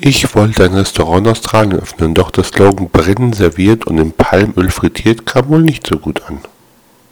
Ich wollte ein Restaurant in Australien öffnen, doch der Slogan Brennen serviert und in Palmöl frittiert kam wohl nicht so gut an.